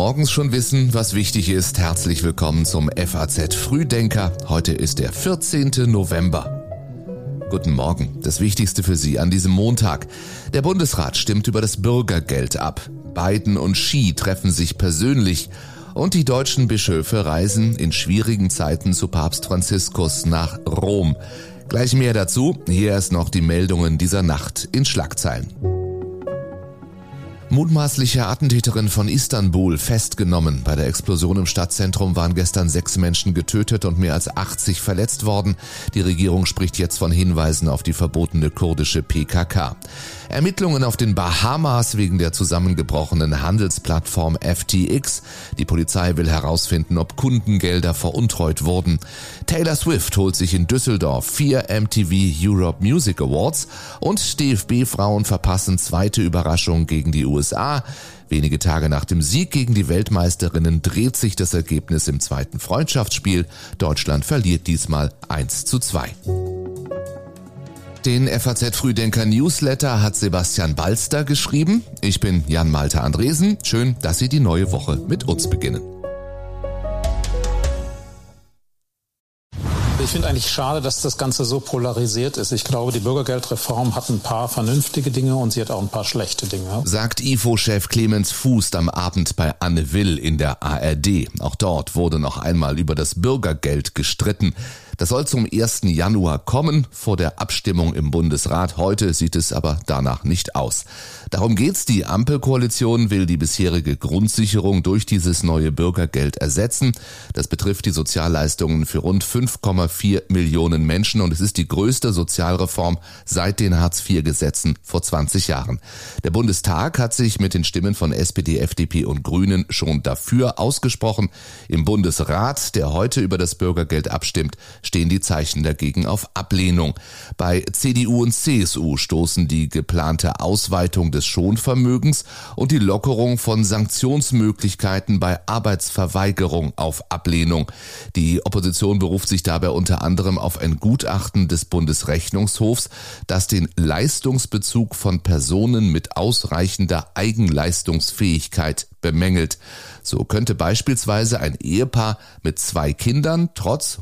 morgens schon wissen, was wichtig ist. Herzlich willkommen zum FAZ Frühdenker. Heute ist der 14. November. Guten Morgen. Das Wichtigste für Sie an diesem Montag. Der Bundesrat stimmt über das Bürgergeld ab. Biden und Xi treffen sich persönlich. Und die deutschen Bischöfe reisen in schwierigen Zeiten zu Papst Franziskus nach Rom. Gleich mehr dazu. Hier erst noch die Meldungen dieser Nacht in Schlagzeilen. Mutmaßliche Attentäterin von Istanbul festgenommen. Bei der Explosion im Stadtzentrum waren gestern sechs Menschen getötet und mehr als 80 verletzt worden. Die Regierung spricht jetzt von Hinweisen auf die verbotene kurdische PKK. Ermittlungen auf den Bahamas wegen der zusammengebrochenen Handelsplattform FTX. Die Polizei will herausfinden, ob Kundengelder veruntreut wurden. Taylor Swift holt sich in Düsseldorf vier MTV Europe Music Awards und DFB-Frauen verpassen zweite Überraschung gegen die USA. Wenige Tage nach dem Sieg gegen die Weltmeisterinnen dreht sich das Ergebnis im zweiten Freundschaftsspiel. Deutschland verliert diesmal 1 zu 2. Den FAZ Frühdenker Newsletter hat Sebastian Balster geschrieben. Ich bin Jan Malte Andresen. Schön, dass Sie die neue Woche mit uns beginnen. Ich finde eigentlich schade, dass das Ganze so polarisiert ist. Ich glaube, die Bürgergeldreform hat ein paar vernünftige Dinge und sie hat auch ein paar schlechte Dinge. Sagt IFO-Chef Clemens Fußt am Abend bei Anne Will in der ARD. Auch dort wurde noch einmal über das Bürgergeld gestritten. Das soll zum 1. Januar kommen, vor der Abstimmung im Bundesrat. Heute sieht es aber danach nicht aus. Darum geht's. Die Ampelkoalition will die bisherige Grundsicherung durch dieses neue Bürgergeld ersetzen. Das betrifft die Sozialleistungen für rund 5,4 Millionen Menschen und es ist die größte Sozialreform seit den Hartz-IV-Gesetzen vor 20 Jahren. Der Bundestag hat sich mit den Stimmen von SPD, FDP und Grünen schon dafür ausgesprochen. Im Bundesrat, der heute über das Bürgergeld abstimmt, stehen die Zeichen dagegen auf Ablehnung. Bei CDU und CSU stoßen die geplante Ausweitung des Schonvermögens und die Lockerung von Sanktionsmöglichkeiten bei Arbeitsverweigerung auf Ablehnung. Die Opposition beruft sich dabei unter anderem auf ein Gutachten des Bundesrechnungshofs, das den Leistungsbezug von Personen mit ausreichender Eigenleistungsfähigkeit bemängelt. So könnte beispielsweise ein Ehepaar mit zwei Kindern trotz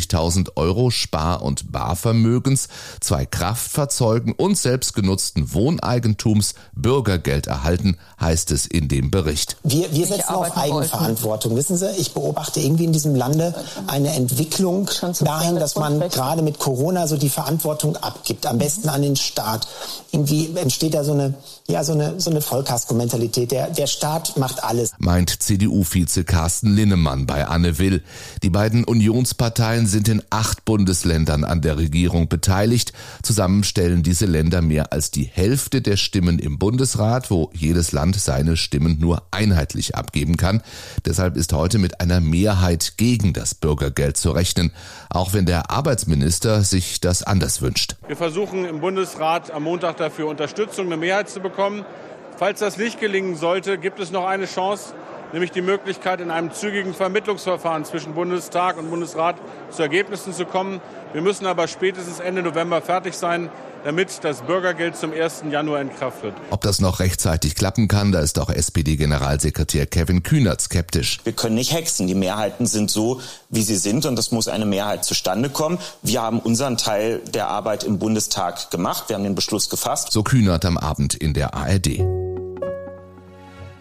150.000 Euro Spar- und Barvermögens, zwei Kraftfahrzeugen und selbstgenutzten Wohneigentums Bürgergeld erhalten, heißt es in dem Bericht. Wir, wir setzen auf Eigenverantwortung. Wissen Sie, ich beobachte irgendwie in diesem Lande eine Entwicklung dahin, dass man gerade mit Corona so die Verantwortung abgibt, am besten an den Staat. Irgendwie entsteht da so eine, ja, so eine, so eine Vollkasko-Mentalität. Der, der Staat macht alles meint CDU-Vize Carsten Linnemann bei Anne Will. Die beiden Unionsparteien sind in acht Bundesländern an der Regierung beteiligt. Zusammen stellen diese Länder mehr als die Hälfte der Stimmen im Bundesrat, wo jedes Land seine Stimmen nur einheitlich abgeben kann. Deshalb ist heute mit einer Mehrheit gegen das Bürgergeld zu rechnen, auch wenn der Arbeitsminister sich das anders wünscht. Wir versuchen im Bundesrat am Montag dafür Unterstützung, eine Mehrheit zu bekommen. Falls das nicht gelingen sollte, gibt es noch eine Chance, nämlich die Möglichkeit, in einem zügigen Vermittlungsverfahren zwischen Bundestag und Bundesrat zu Ergebnissen zu kommen. Wir müssen aber spätestens Ende November fertig sein, damit das Bürgergeld zum 1. Januar in Kraft tritt. Ob das noch rechtzeitig klappen kann, da ist auch SPD-Generalsekretär Kevin Kühnert skeptisch. Wir können nicht hexen. Die Mehrheiten sind so, wie sie sind und es muss eine Mehrheit zustande kommen. Wir haben unseren Teil der Arbeit im Bundestag gemacht. Wir haben den Beschluss gefasst. So Kühnert am Abend in der ARD.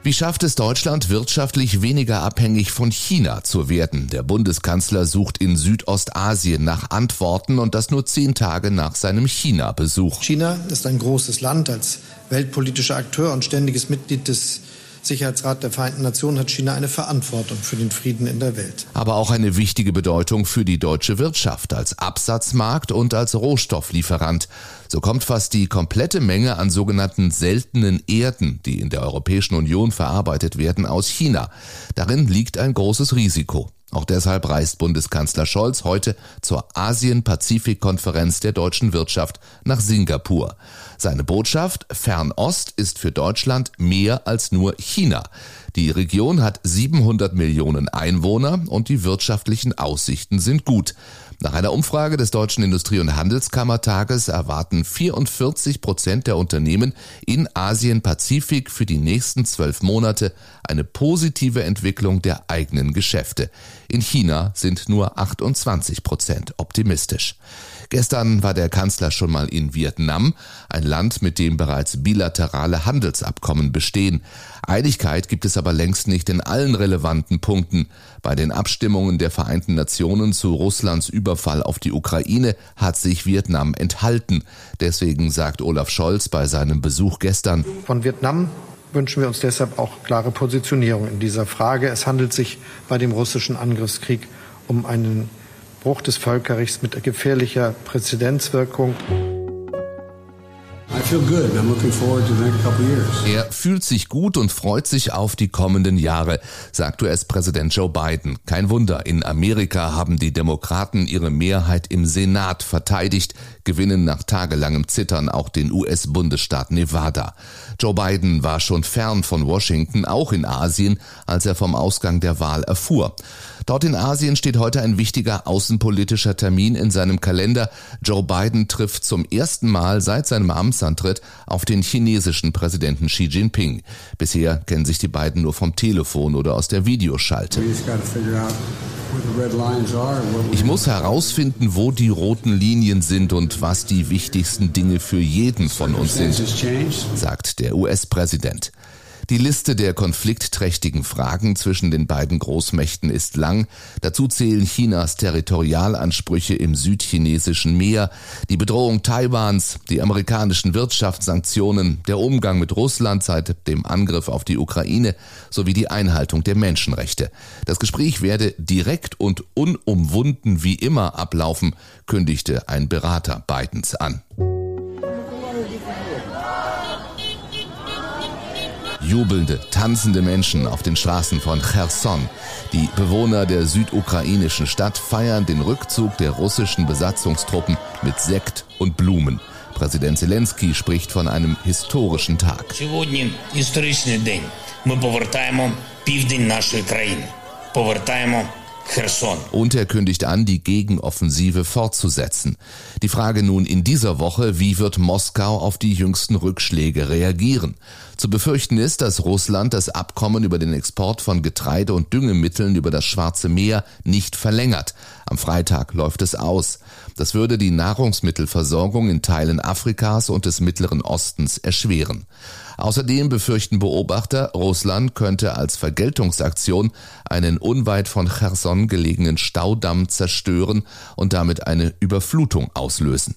Wie schafft es Deutschland wirtschaftlich weniger abhängig von China zu werden? Der Bundeskanzler sucht in Südostasien nach Antworten und das nur zehn Tage nach seinem China-Besuch. China ist ein großes Land als weltpolitischer Akteur und ständiges Mitglied des Sicherheitsrat der Vereinten Nationen hat China eine Verantwortung für den Frieden in der Welt. Aber auch eine wichtige Bedeutung für die deutsche Wirtschaft als Absatzmarkt und als Rohstofflieferant. So kommt fast die komplette Menge an sogenannten seltenen Erden, die in der Europäischen Union verarbeitet werden, aus China. Darin liegt ein großes Risiko. Auch deshalb reist Bundeskanzler Scholz heute zur Asien-Pazifik-Konferenz der deutschen Wirtschaft nach Singapur. Seine Botschaft Fernost ist für Deutschland mehr als nur China. Die Region hat 700 Millionen Einwohner und die wirtschaftlichen Aussichten sind gut. Nach einer Umfrage des Deutschen Industrie- und Handelskammertages erwarten 44 Prozent der Unternehmen in Asien-Pazifik für die nächsten zwölf Monate eine positive Entwicklung der eigenen Geschäfte. In China sind nur 28 Prozent optimistisch. Gestern war der Kanzler schon mal in Vietnam, ein Land, mit dem bereits bilaterale Handelsabkommen bestehen. Einigkeit gibt es aber längst nicht in allen relevanten Punkten. Bei den Abstimmungen der Vereinten Nationen zu Russlands Überfall auf die Ukraine hat sich Vietnam enthalten. Deswegen sagt Olaf Scholz bei seinem Besuch gestern. Von Vietnam wünschen wir uns deshalb auch klare Positionierung in dieser Frage. Es handelt sich bei dem russischen Angriffskrieg um einen Bruch des Völkerrechts mit gefährlicher Präzedenzwirkung. Er fühlt sich gut und freut sich auf die kommenden Jahre, sagt US-Präsident Joe Biden. Kein Wunder, in Amerika haben die Demokraten ihre Mehrheit im Senat verteidigt, gewinnen nach tagelangem Zittern auch den US-Bundesstaat Nevada. Joe Biden war schon fern von Washington, auch in Asien, als er vom Ausgang der Wahl erfuhr. Dort in Asien steht heute ein wichtiger außenpolitischer Termin in seinem Kalender. Joe Biden trifft zum ersten Mal seit seinem Amtsantritt auf den chinesischen Präsidenten Xi Jinping. Bisher kennen sich die beiden nur vom Telefon oder aus der Videoschalte. Ich muss herausfinden, wo die roten Linien sind und was die wichtigsten Dinge für jeden von uns sind, sagt der US-Präsident. Die Liste der konfliktträchtigen Fragen zwischen den beiden Großmächten ist lang. Dazu zählen Chinas Territorialansprüche im südchinesischen Meer, die Bedrohung Taiwans, die amerikanischen Wirtschaftssanktionen, der Umgang mit Russland seit dem Angriff auf die Ukraine sowie die Einhaltung der Menschenrechte. Das Gespräch werde direkt und unumwunden wie immer ablaufen, kündigte ein Berater Bidens an. Jubelnde, tanzende Menschen auf den Straßen von Cherson. Die Bewohner der südukrainischen Stadt feiern den Rückzug der russischen Besatzungstruppen mit Sekt und Blumen. Präsident Zelensky spricht von einem historischen Tag. Сьогодні історичний день. Ми повертаємо und er kündigt an, die Gegenoffensive fortzusetzen. Die Frage nun in dieser Woche, wie wird Moskau auf die jüngsten Rückschläge reagieren? Zu befürchten ist, dass Russland das Abkommen über den Export von Getreide und Düngemitteln über das Schwarze Meer nicht verlängert. Am Freitag läuft es aus. Das würde die Nahrungsmittelversorgung in Teilen Afrikas und des Mittleren Ostens erschweren. Außerdem befürchten Beobachter, Russland könnte als Vergeltungsaktion einen unweit von Cherson gelegenen Staudamm zerstören und damit eine Überflutung auslösen.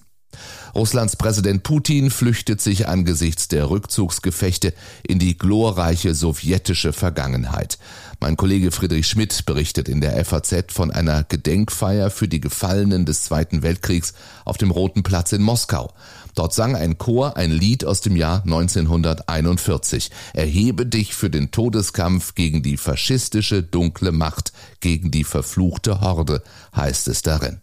Russlands Präsident Putin flüchtet sich angesichts der Rückzugsgefechte in die glorreiche sowjetische Vergangenheit. Mein Kollege Friedrich Schmidt berichtet in der FAZ von einer Gedenkfeier für die Gefallenen des Zweiten Weltkriegs auf dem Roten Platz in Moskau. Dort sang ein Chor ein Lied aus dem Jahr 1941. Erhebe dich für den Todeskampf gegen die faschistische dunkle Macht, gegen die verfluchte Horde, heißt es darin.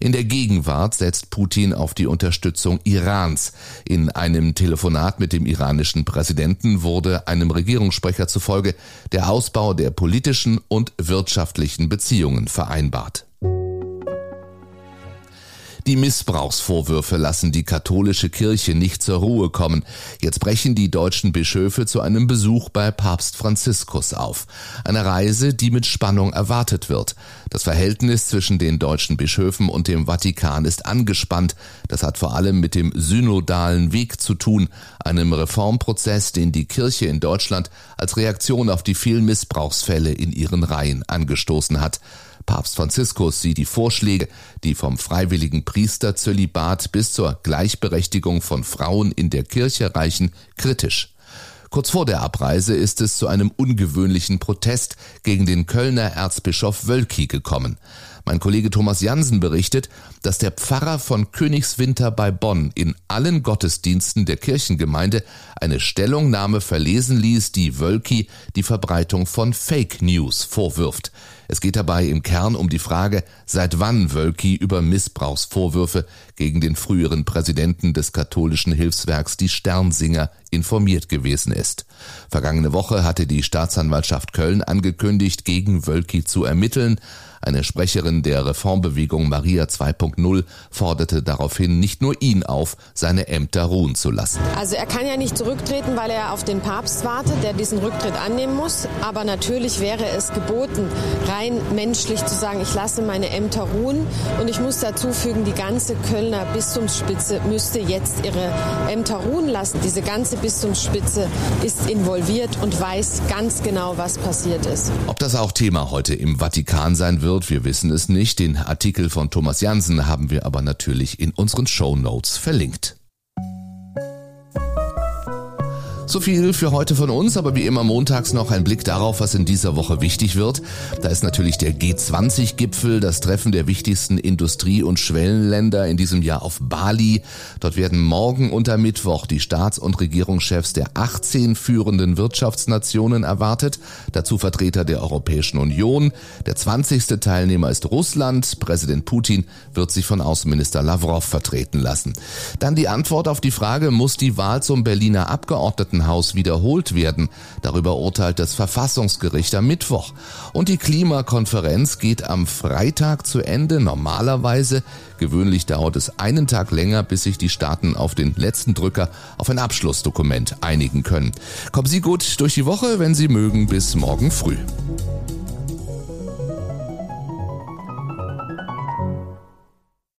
In der Gegenwart setzt Putin auf die Unterstützung Irans. In einem Telefonat mit dem iranischen Präsidenten wurde einem Regierungssprecher zufolge der Ausbau der politischen und wirtschaftlichen Beziehungen vereinbart. Die Missbrauchsvorwürfe lassen die katholische Kirche nicht zur Ruhe kommen. Jetzt brechen die deutschen Bischöfe zu einem Besuch bei Papst Franziskus auf. Eine Reise, die mit Spannung erwartet wird. Das Verhältnis zwischen den deutschen Bischöfen und dem Vatikan ist angespannt. Das hat vor allem mit dem synodalen Weg zu tun, einem Reformprozess, den die Kirche in Deutschland als Reaktion auf die vielen Missbrauchsfälle in ihren Reihen angestoßen hat. Papst Franziskus sieht die Vorschläge, die vom freiwilligen Priesterzölibat bis zur Gleichberechtigung von Frauen in der Kirche reichen, kritisch. Kurz vor der Abreise ist es zu einem ungewöhnlichen Protest gegen den Kölner Erzbischof Wölki gekommen. Mein Kollege Thomas Jansen berichtet, dass der Pfarrer von Königswinter bei Bonn in allen Gottesdiensten der Kirchengemeinde eine Stellungnahme verlesen ließ, die Wölki die Verbreitung von Fake News vorwirft. Es geht dabei im Kern um die Frage, seit wann Wölki über Missbrauchsvorwürfe gegen den früheren Präsidenten des katholischen Hilfswerks die Sternsinger informiert gewesen ist. Vergangene Woche hatte die Staatsanwaltschaft Köln angekündigt, gegen Wölki zu ermitteln. Eine Sprecherin der Reformbewegung Maria 2.0 forderte daraufhin nicht nur ihn auf, seine Ämter ruhen zu lassen. Also er kann ja nicht zurücktreten, weil er auf den Papst wartet, der diesen Rücktritt annehmen muss. Aber natürlich wäre es geboten, rein menschlich zu sagen, ich lasse meine Ämter ruhen. Und ich muss dazu fügen, die ganze Kölner Bistumsspitze müsste jetzt ihre Ämter ruhen lassen. Diese ganze Bistumsspitze ist involviert und weiß ganz genau, was passiert ist. Ob das auch Thema heute im Vatikan sein wird, wir wissen es nicht. Den Artikel von Thomas Jansen haben wir aber natürlich in unseren Show Notes verlinkt. So viel für heute von uns, aber wie immer montags noch ein Blick darauf, was in dieser Woche wichtig wird. Da ist natürlich der G20-Gipfel, das Treffen der wichtigsten Industrie- und Schwellenländer in diesem Jahr auf Bali. Dort werden morgen unter Mittwoch die Staats- und Regierungschefs der 18 führenden Wirtschaftsnationen erwartet, dazu Vertreter der Europäischen Union. Der 20. Teilnehmer ist Russland. Präsident Putin wird sich von Außenminister Lavrov vertreten lassen. Dann die Antwort auf die Frage, muss die Wahl zum Berliner Abgeordneten Abgeordnetenhaus wiederholt werden. Darüber urteilt das Verfassungsgericht am Mittwoch. Und die Klimakonferenz geht am Freitag zu Ende. Normalerweise, gewöhnlich dauert es einen Tag länger, bis sich die Staaten auf den letzten Drücker auf ein Abschlussdokument einigen können. Kommen Sie gut durch die Woche, wenn Sie mögen, bis morgen früh.